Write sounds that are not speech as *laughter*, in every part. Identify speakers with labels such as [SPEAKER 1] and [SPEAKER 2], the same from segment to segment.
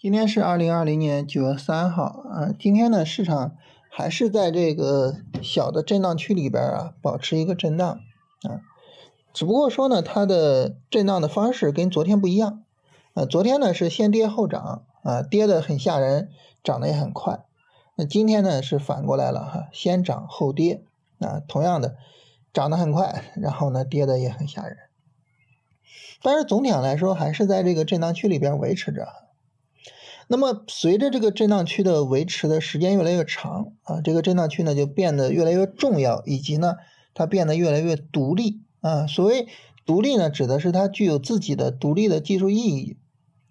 [SPEAKER 1] 今天是二零二零年九月三号啊，今天呢市场还是在这个小的震荡区里边啊，保持一个震荡啊，只不过说呢，它的震荡的方式跟昨天不一样啊，昨天呢是先跌后涨啊，跌的很吓人，涨得也很快，那今天呢是反过来了哈，先涨后跌啊，同样的涨得很快，然后呢跌的也很吓人，但是总体上来说还是在这个震荡区里边维持着。那么随着这个震荡区的维持的时间越来越长啊，这个震荡区呢就变得越来越重要，以及呢它变得越来越独立啊。所谓独立呢，指的是它具有自己的独立的技术意义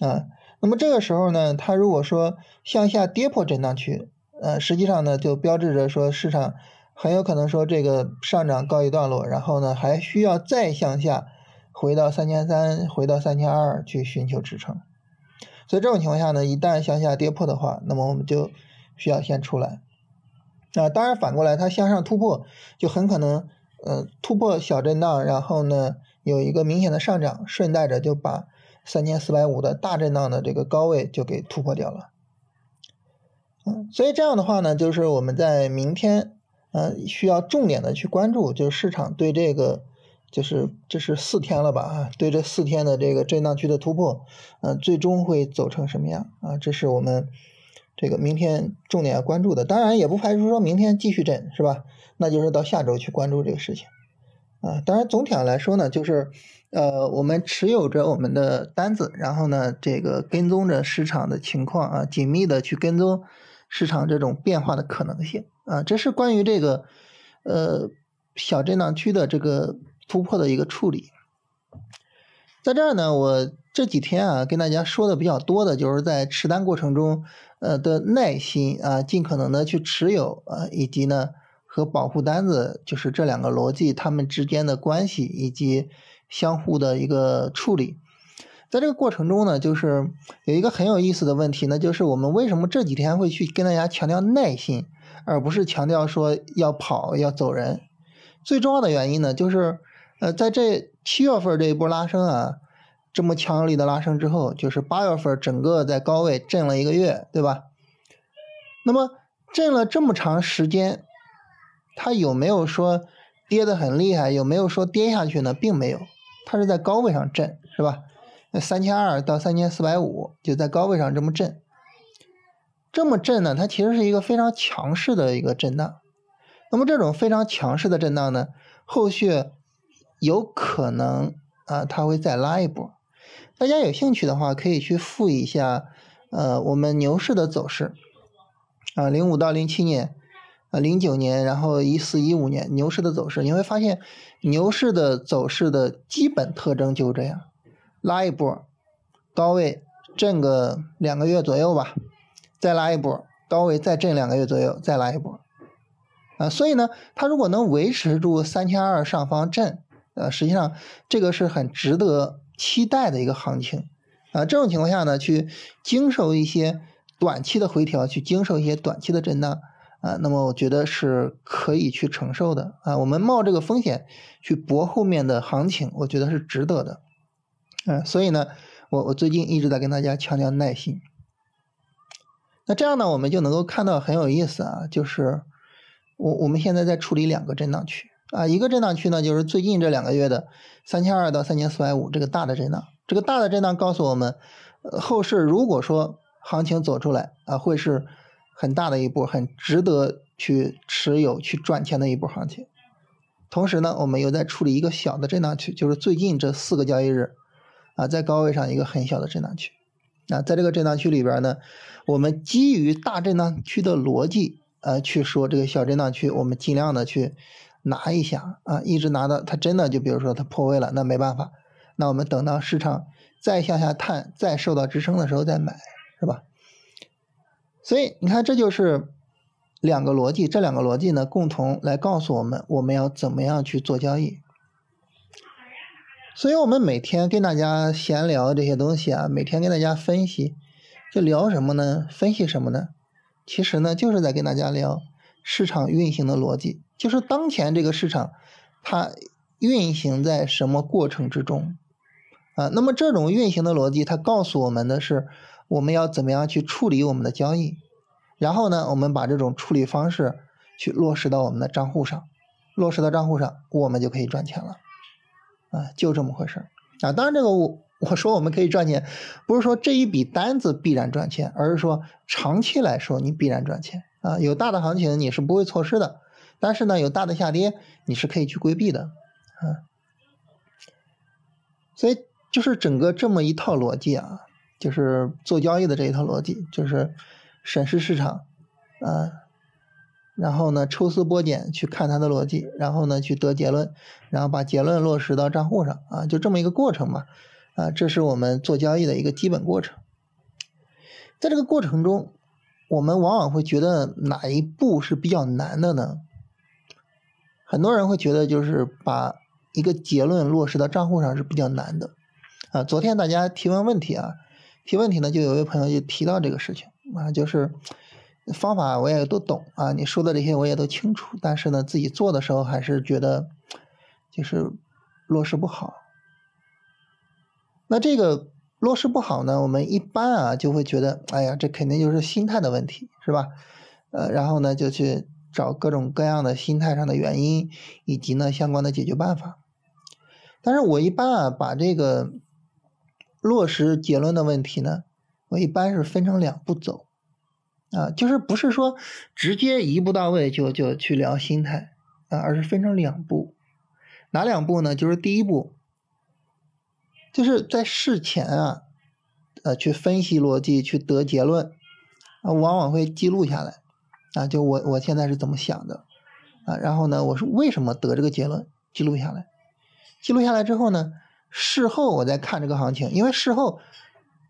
[SPEAKER 1] 啊。那么这个时候呢，它如果说向下跌破震荡区，呃，实际上呢就标志着说市场很有可能说这个上涨告一段落，然后呢还需要再向下回到三千三，回到三千二去寻求支撑。所以这种情况下呢，一旦向下跌破的话，那么我们就需要先出来。啊，当然反过来，它向上突破，就很可能，呃，突破小震荡，然后呢有一个明显的上涨，顺带着就把三千四百五的大震荡的这个高位就给突破掉了。嗯，所以这样的话呢，就是我们在明天，呃，需要重点的去关注，就是市场对这个。就是这是四天了吧啊？对这四天的这个震荡区的突破，嗯，最终会走成什么样啊？这是我们这个明天重点要关注的。当然，也不排除说明天继续震，是吧？那就是到下周去关注这个事情啊。当然，总体上来说呢，就是呃，我们持有着我们的单子，然后呢，这个跟踪着市场的情况啊，紧密的去跟踪市场这种变化的可能性啊。这是关于这个呃小震荡区的这个。突破的一个处理，在这儿呢，我这几天啊跟大家说的比较多的，就是在持单过程中，呃的耐心啊，尽可能的去持有啊，以及呢和保护单子，就是这两个逻辑它们之间的关系以及相互的一个处理。在这个过程中呢，就是有一个很有意思的问题呢，就是我们为什么这几天会去跟大家强调耐心，而不是强调说要跑要走人？最重要的原因呢，就是。呃，在这七月份这一波拉升啊，这么强力的拉升之后，就是八月份整个在高位震了一个月，对吧？那么震了这么长时间，它有没有说跌得很厉害？有没有说跌下去呢？并没有，它是在高位上震，是吧？那三千二到三千四百五就在高位上这么震，这么震呢，它其实是一个非常强势的一个震荡。那么这种非常强势的震荡呢，后续。有可能啊，它会再拉一波。大家有兴趣的话，可以去复一下，呃，我们牛市的走势啊，零五到零七年，啊，零九年，然后一四一五年牛市的走势，你会发现牛市的走势的基本特征就这样，拉一波，高位震个两个月左右吧，再拉一波，高位再震两个月左右，再拉一波，啊，所以呢，它如果能维持住三千二上方震。呃，实际上这个是很值得期待的一个行情，啊，这种情况下呢，去经受一些短期的回调，去经受一些短期的震荡，啊，那么我觉得是可以去承受的，啊，我们冒这个风险去搏后面的行情，我觉得是值得的，嗯，所以呢，我我最近一直在跟大家强调耐心，那这样呢，我们就能够看到很有意思啊，就是我我们现在在处理两个震荡区。啊，一个震荡区呢，就是最近这两个月的三千二到三千四百五这个大的震荡。这个大的震荡告诉我们，后市如果说行情走出来啊，会是很大的一波，很值得去持有、去赚钱的一波行情。同时呢，我们又在处理一个小的震荡区，就是最近这四个交易日啊，在高位上一个很小的震荡区。啊，在这个震荡区里边呢，我们基于大震荡区的逻辑呃去说这个小震荡区，我们尽量的去。拿一下啊，一直拿到它真的就比如说它破位了，那没办法，那我们等到市场再向下探，再受到支撑的时候再买，是吧？所以你看，这就是两个逻辑，这两个逻辑呢，共同来告诉我们我们要怎么样去做交易。所以我们每天跟大家闲聊这些东西啊，每天跟大家分析，就聊什么呢？分析什么呢？其实呢，就是在跟大家聊市场运行的逻辑。就是当前这个市场，它运行在什么过程之中啊？那么这种运行的逻辑，它告诉我们的是，我们要怎么样去处理我们的交易，然后呢，我们把这种处理方式去落实到我们的账户上，落实到账户上，我们就可以赚钱了，啊，就这么回事啊。当然，这个我我说我们可以赚钱，不是说这一笔单子必然赚钱，而是说长期来说你必然赚钱啊。有大的行情你是不会错失的，但是呢，有大的下跌你是可以去规避的，啊。所以就是整个这么一套逻辑啊，就是做交易的这一套逻辑，就是审视市场，啊，然后呢抽丝剥茧去看它的逻辑，然后呢去得结论，然后把结论落实到账户上啊，就这么一个过程嘛，啊，这是我们做交易的一个基本过程。在这个过程中，我们往往会觉得哪一步是比较难的呢？很多人会觉得就是把。一个结论落实到账户上是比较难的，啊，昨天大家提问问题啊，提问题呢就有一位朋友就提到这个事情啊，就是方法我也都懂啊，你说的这些我也都清楚，但是呢自己做的时候还是觉得就是落实不好。那这个落实不好呢，我们一般啊就会觉得，哎呀，这肯定就是心态的问题，是吧？呃，然后呢就去找各种各样的心态上的原因，以及呢相关的解决办法。但是我一般啊，把这个落实结论的问题呢，我一般是分成两步走，啊，就是不是说直接一步到位就就去聊心态啊，而是分成两步，哪两步呢？就是第一步，就是在事前啊，呃，去分析逻辑，去得结论，啊，往往会记录下来，啊，就我我现在是怎么想的，啊，然后呢，我是为什么得这个结论，记录下来。记录下来之后呢，事后我再看这个行情，因为事后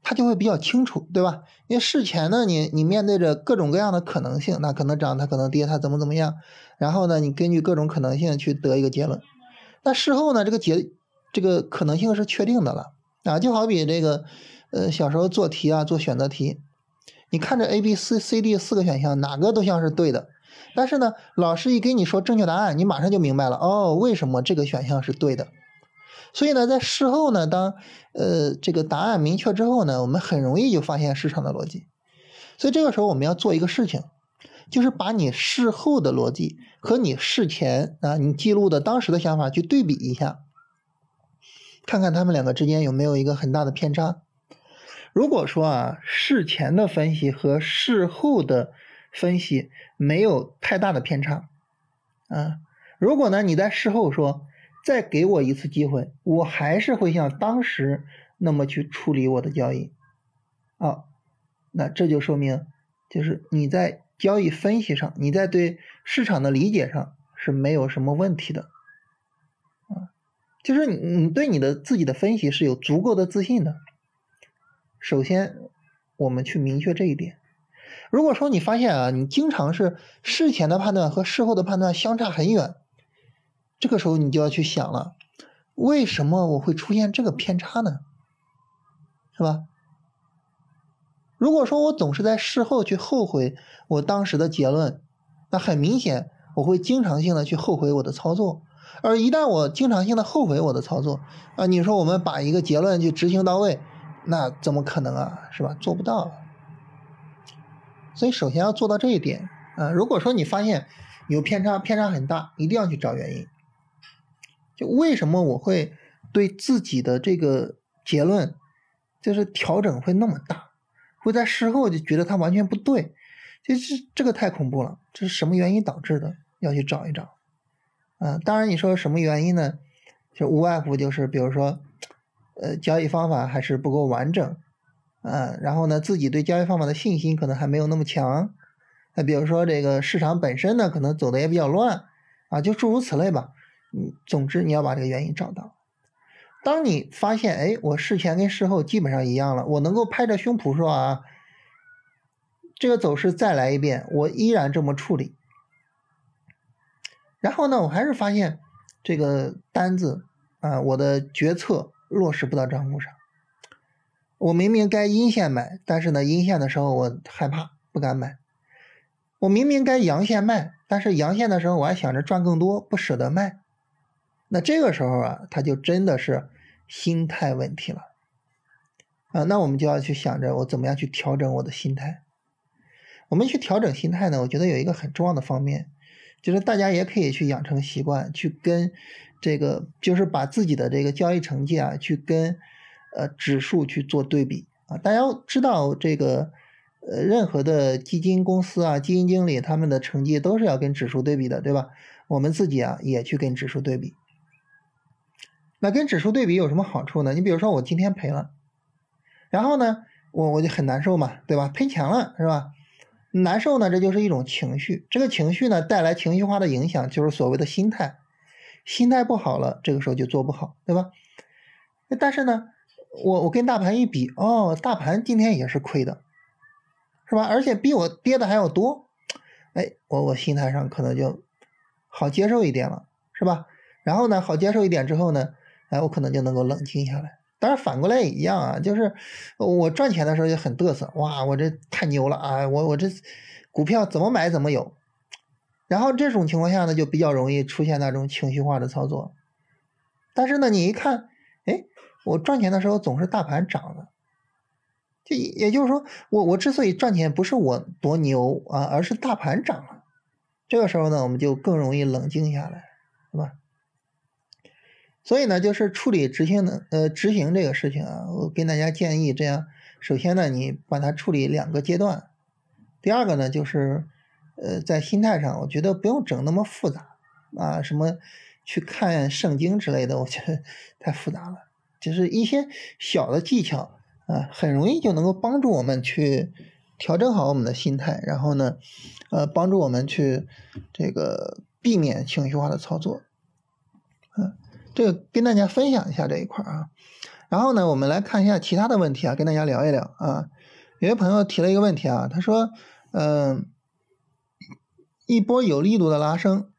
[SPEAKER 1] 它就会比较清楚，对吧？因为事前呢，你你面对着各种各样的可能性，那可能涨，它可能跌，它怎么怎么样，然后呢，你根据各种可能性去得一个结论。那事后呢，这个结这个可能性是确定的了啊，就好比这个呃小时候做题啊，做选择题，你看着 A、B、C、C、D 四个选项，哪个都像是对的，但是呢，老师一给你说正确答案，你马上就明白了哦，为什么这个选项是对的。所以呢，在事后呢，当呃这个答案明确之后呢，我们很容易就发现市场的逻辑。所以这个时候我们要做一个事情，就是把你事后的逻辑和你事前啊你记录的当时的想法去对比一下，看看他们两个之间有没有一个很大的偏差。如果说啊事前的分析和事后的分析没有太大的偏差，啊，如果呢你在事后说。再给我一次机会，我还是会像当时那么去处理我的交易，啊，那这就说明，就是你在交易分析上，你在对市场的理解上是没有什么问题的，啊，就是你你对你的自己的分析是有足够的自信的。首先，我们去明确这一点。如果说你发现啊，你经常是事前的判断和事后的判断相差很远。这个时候你就要去想了，为什么我会出现这个偏差呢？是吧？如果说我总是在事后去后悔我当时的结论，那很明显我会经常性的去后悔我的操作。而一旦我经常性的后悔我的操作啊，你说我们把一个结论去执行到位，那怎么可能啊？是吧？做不到。所以首先要做到这一点啊。如果说你发现有偏差，偏差很大，一定要去找原因。就为什么我会对自己的这个结论，就是调整会那么大，会在事后就觉得它完全不对，就是这个太恐怖了。这是什么原因导致的？要去找一找。啊，当然你说什么原因呢？就无外乎就是比如说，呃，交易方法还是不够完整，啊，然后呢，自己对交易方法的信心可能还没有那么强。那比如说这个市场本身呢，可能走的也比较乱，啊，就诸如此类吧。嗯，总之你要把这个原因找到。当你发现，哎，我事前跟事后基本上一样了，我能够拍着胸脯说啊，这个走势再来一遍，我依然这么处理。然后呢，我还是发现这个单子啊，我的决策落实不到账户上。我明明该阴线买，但是呢，阴线的时候我害怕，不敢买。我明明该阳线卖，但是阳线的时候我还想着赚更多，不舍得卖。那这个时候啊，他就真的是心态问题了啊，那我们就要去想着我怎么样去调整我的心态。我们去调整心态呢，我觉得有一个很重要的方面，就是大家也可以去养成习惯，去跟这个就是把自己的这个交易成绩啊，去跟呃指数去做对比啊。大家知道这个呃任何的基金公司啊，基金经理他们的成绩都是要跟指数对比的，对吧？我们自己啊也去跟指数对比。那跟指数对比有什么好处呢？你比如说我今天赔了，然后呢，我我就很难受嘛，对吧？赔钱了是吧？难受呢，这就是一种情绪。这个情绪呢，带来情绪化的影响，就是所谓的心态。心态不好了，这个时候就做不好，对吧？但是呢，我我跟大盘一比，哦，大盘今天也是亏的，是吧？而且比我跌的还要多，哎，我我心态上可能就好接受一点了，是吧？然后呢，好接受一点之后呢？哎，我可能就能够冷静下来。当然反过来也一样啊，就是我赚钱的时候就很嘚瑟，哇，我这太牛了啊！我我这股票怎么买怎么有。然后这种情况下呢，就比较容易出现那种情绪化的操作。但是呢，你一看，哎，我赚钱的时候总是大盘涨的，就也就是说，我我之所以赚钱，不是我多牛啊，而是大盘涨了。这个时候呢，我们就更容易冷静下来，对吧？所以呢，就是处理执行的呃执行这个事情啊，我跟大家建议这样：首先呢，你把它处理两个阶段；第二个呢，就是呃在心态上，我觉得不用整那么复杂啊，什么去看圣经之类的，我觉得 *laughs* 太复杂了。就是一些小的技巧啊，很容易就能够帮助我们去调整好我们的心态，然后呢，呃，帮助我们去这个避免情绪化的操作，嗯。这个跟大家分享一下这一块啊，然后呢，我们来看一下其他的问题啊，跟大家聊一聊啊。有些朋友提了一个问题啊，他说，嗯，一波有力度的拉升，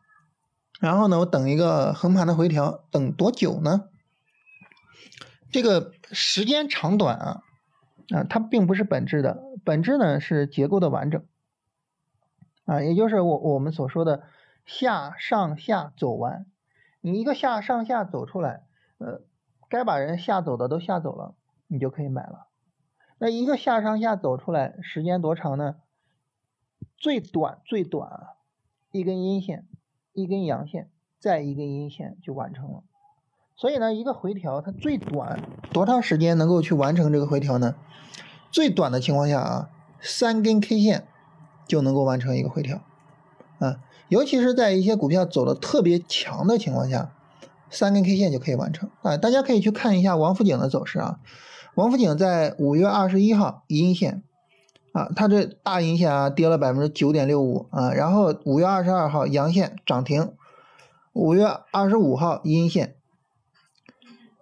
[SPEAKER 1] 然后呢，我等一个横盘的回调，等多久呢？这个时间长短啊，啊，它并不是本质的，本质呢是结构的完整啊，也就是我我们所说的下上下走完。你一个下上下走出来，呃，该把人吓走的都吓走了，你就可以买了。那一个下上下走出来，时间多长呢？最短最短啊，一根阴线，一根阳线，再一根阴线就完成了。所以呢，一个回调它最短多长时间能够去完成这个回调呢？最短的情况下啊，三根 K 线就能够完成一个回调啊。尤其是在一些股票走的特别强的情况下，三根 K 线就可以完成啊！大家可以去看一下王府井的走势啊。王府井在五月二十一号阴线啊，它这大阴线啊跌了百分之九点六五啊，然后五月二十二号阳线涨停，五月二十五号阴线，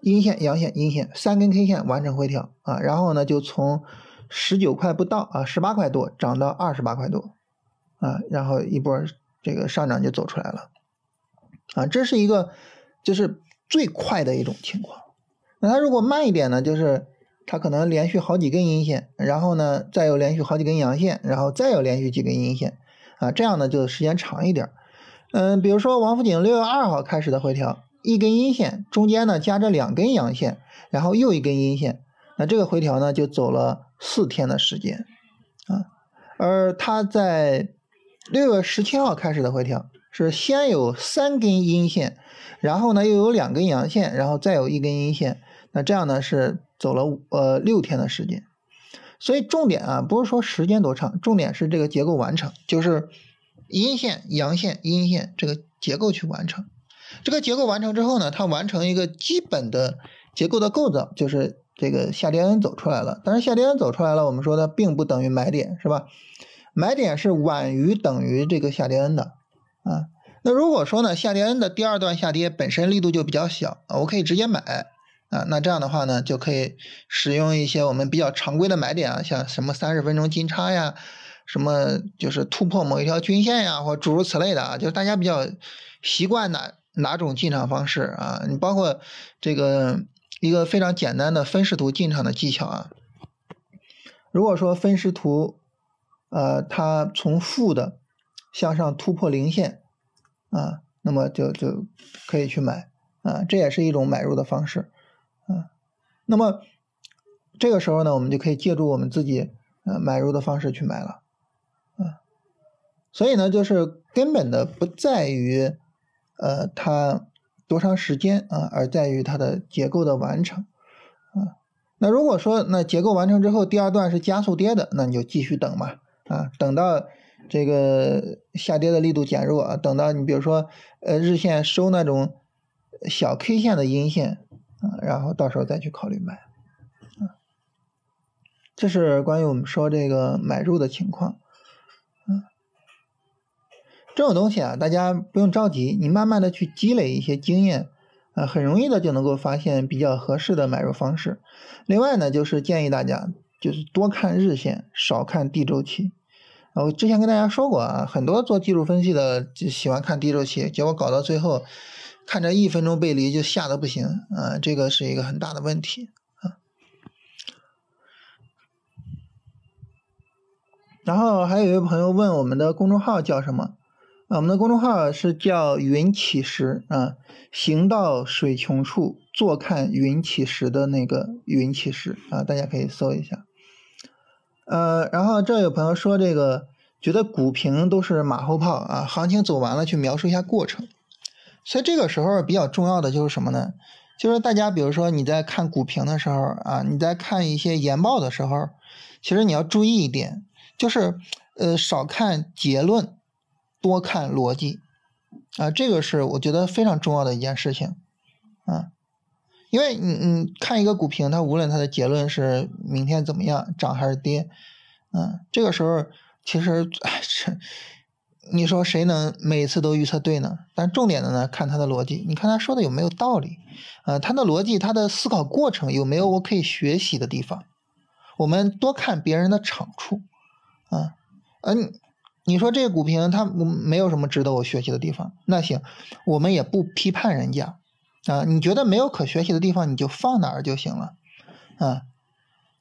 [SPEAKER 1] 阴线阳线阴线三根 K 线完成回调啊，然后呢就从十九块不到啊十八块多涨到二十八块多啊，然后一波。这个上涨就走出来了，啊，这是一个就是最快的一种情况。那它如果慢一点呢，就是它可能连续好几根阴线，然后呢再有连续好几根阳线，然后再有连续几根阴线，啊，这样呢就时间长一点。嗯，比如说王府井六月二号开始的回调，一根阴线中间呢夹着两根阳线，然后又一根阴线，那这个回调呢就走了四天的时间，啊，而它在。六月十七号开始的回调是先有三根阴线，然后呢又有两根阳线，然后再有一根阴线，那这样呢是走了呃六天的时间。所以重点啊不是说时间多长，重点是这个结构完成，就是阴线、阳线、阴线这个结构去完成。这个结构完成之后呢，它完成一个基本的结构的构造，就是这个下跌 N 走出来了。但是下跌 N 走出来了，我们说它并不等于买点，是吧？买点是晚于等于这个下跌 N 的啊，那如果说呢下跌 N 的第二段下跌本身力度就比较小啊，我可以直接买啊，那这样的话呢就可以使用一些我们比较常规的买点啊，像什么三十分钟金叉呀，什么就是突破某一条均线呀，或诸如此类的啊，就是大家比较习惯哪哪种进场方式啊，你包括这个一个非常简单的分时图进场的技巧啊，如果说分时图。呃，它从负的向上突破零线啊，那么就就可以去买啊，这也是一种买入的方式。那么这个时候呢，我们就可以借助我们自己呃买入的方式去买了，啊，所以呢，就是根本的不在于呃它多长时间啊，而在于它的结构的完成，啊，那如果说那结构完成之后，第二段是加速跌的，那你就继续等嘛，啊，等到这个下跌的力度减弱啊，等到你比如说呃日线收那种小 K 线的阴线啊，然后到时候再去考虑买。这是关于我们说这个买入的情况，嗯，这种东西啊，大家不用着急，你慢慢的去积累一些经验，啊，很容易的就能够发现比较合适的买入方式。另外呢，就是建议大家就是多看日线，少看低周期。我之前跟大家说过啊，很多做技术分析的就喜欢看低周期，结果搞到最后看着一分钟背离就吓得不行，啊，这个是一个很大的问题啊。然后还有一位朋友问我们的公众号叫什么？啊，我们的公众号是叫“云起时”啊，行到水穷处，坐看云起时的那个“云起时”啊，大家可以搜一下。呃，然后这有朋友说这个觉得股评都是马后炮啊，行情走完了去描述一下过程。所以这个时候比较重要的就是什么呢？就是大家比如说你在看股评的时候啊，你在看一些研报的时候，其实你要注意一点。就是，呃，少看结论，多看逻辑，啊，这个是我觉得非常重要的一件事情，啊，因为你你看一个股评，它无论它的结论是明天怎么样，涨还是跌，嗯，这个时候其实，这你说谁能每次都预测对呢？但重点的呢，看他的逻辑，你看他说的有没有道理，啊，他的逻辑，他的思考过程有没有我可以学习的地方？我们多看别人的长处。啊，嗯，你说这个股评它没有什么值得我学习的地方，那行，我们也不批判人家啊。你觉得没有可学习的地方，你就放哪儿就行了啊。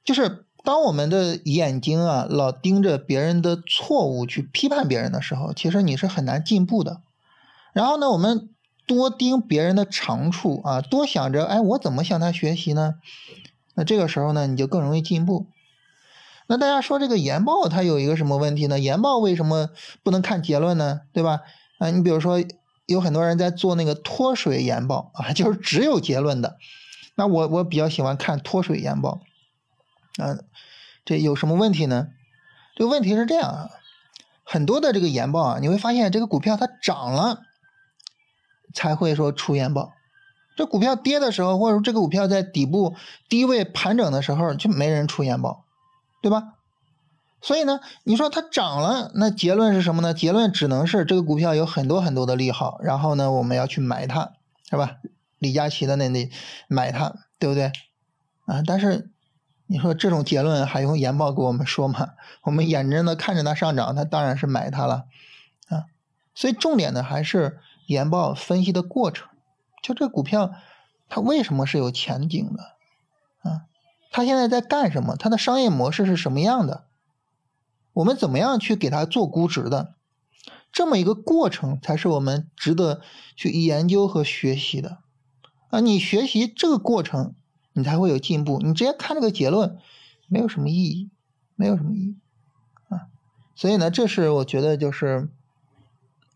[SPEAKER 1] 就是当我们的眼睛啊老盯着别人的错误去批判别人的时候，其实你是很难进步的。然后呢，我们多盯别人的长处啊，多想着哎，我怎么向他学习呢？那这个时候呢，你就更容易进步。那大家说这个研报它有一个什么问题呢？研报为什么不能看结论呢？对吧？啊，你比如说有很多人在做那个脱水研报啊，就是只有结论的。那我我比较喜欢看脱水研报。啊，这有什么问题呢？这个问题是这样啊，很多的这个研报啊，你会发现这个股票它涨了才会说出研报，这股票跌的时候，或者说这个股票在底部低位盘整的时候，就没人出研报。对吧？所以呢，你说它涨了，那结论是什么呢？结论只能是这个股票有很多很多的利好，然后呢，我们要去买它，是吧？李佳琦的那那买它，对不对？啊，但是你说这种结论还用研报给我们说吗？我们眼睁的看着它上涨，它当然是买它了啊。所以重点的还是研报分析的过程，就这股票它为什么是有前景的？他现在在干什么？他的商业模式是什么样的？我们怎么样去给他做估值的？这么一个过程才是我们值得去研究和学习的啊！你学习这个过程，你才会有进步。你直接看这个结论，没有什么意义，没有什么意义啊！所以呢，这是我觉得就是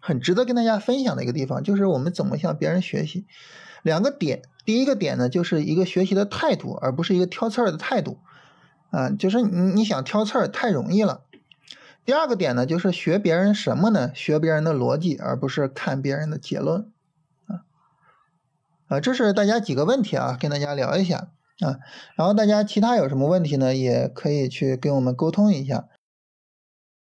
[SPEAKER 1] 很值得跟大家分享的一个地方，就是我们怎么向别人学习。两个点，第一个点呢，就是一个学习的态度，而不是一个挑刺儿的态度，啊，就是你你想挑刺儿太容易了。第二个点呢，就是学别人什么呢？学别人的逻辑，而不是看别人的结论，啊，这是大家几个问题啊，跟大家聊一下啊，然后大家其他有什么问题呢，也可以去跟我们沟通一下。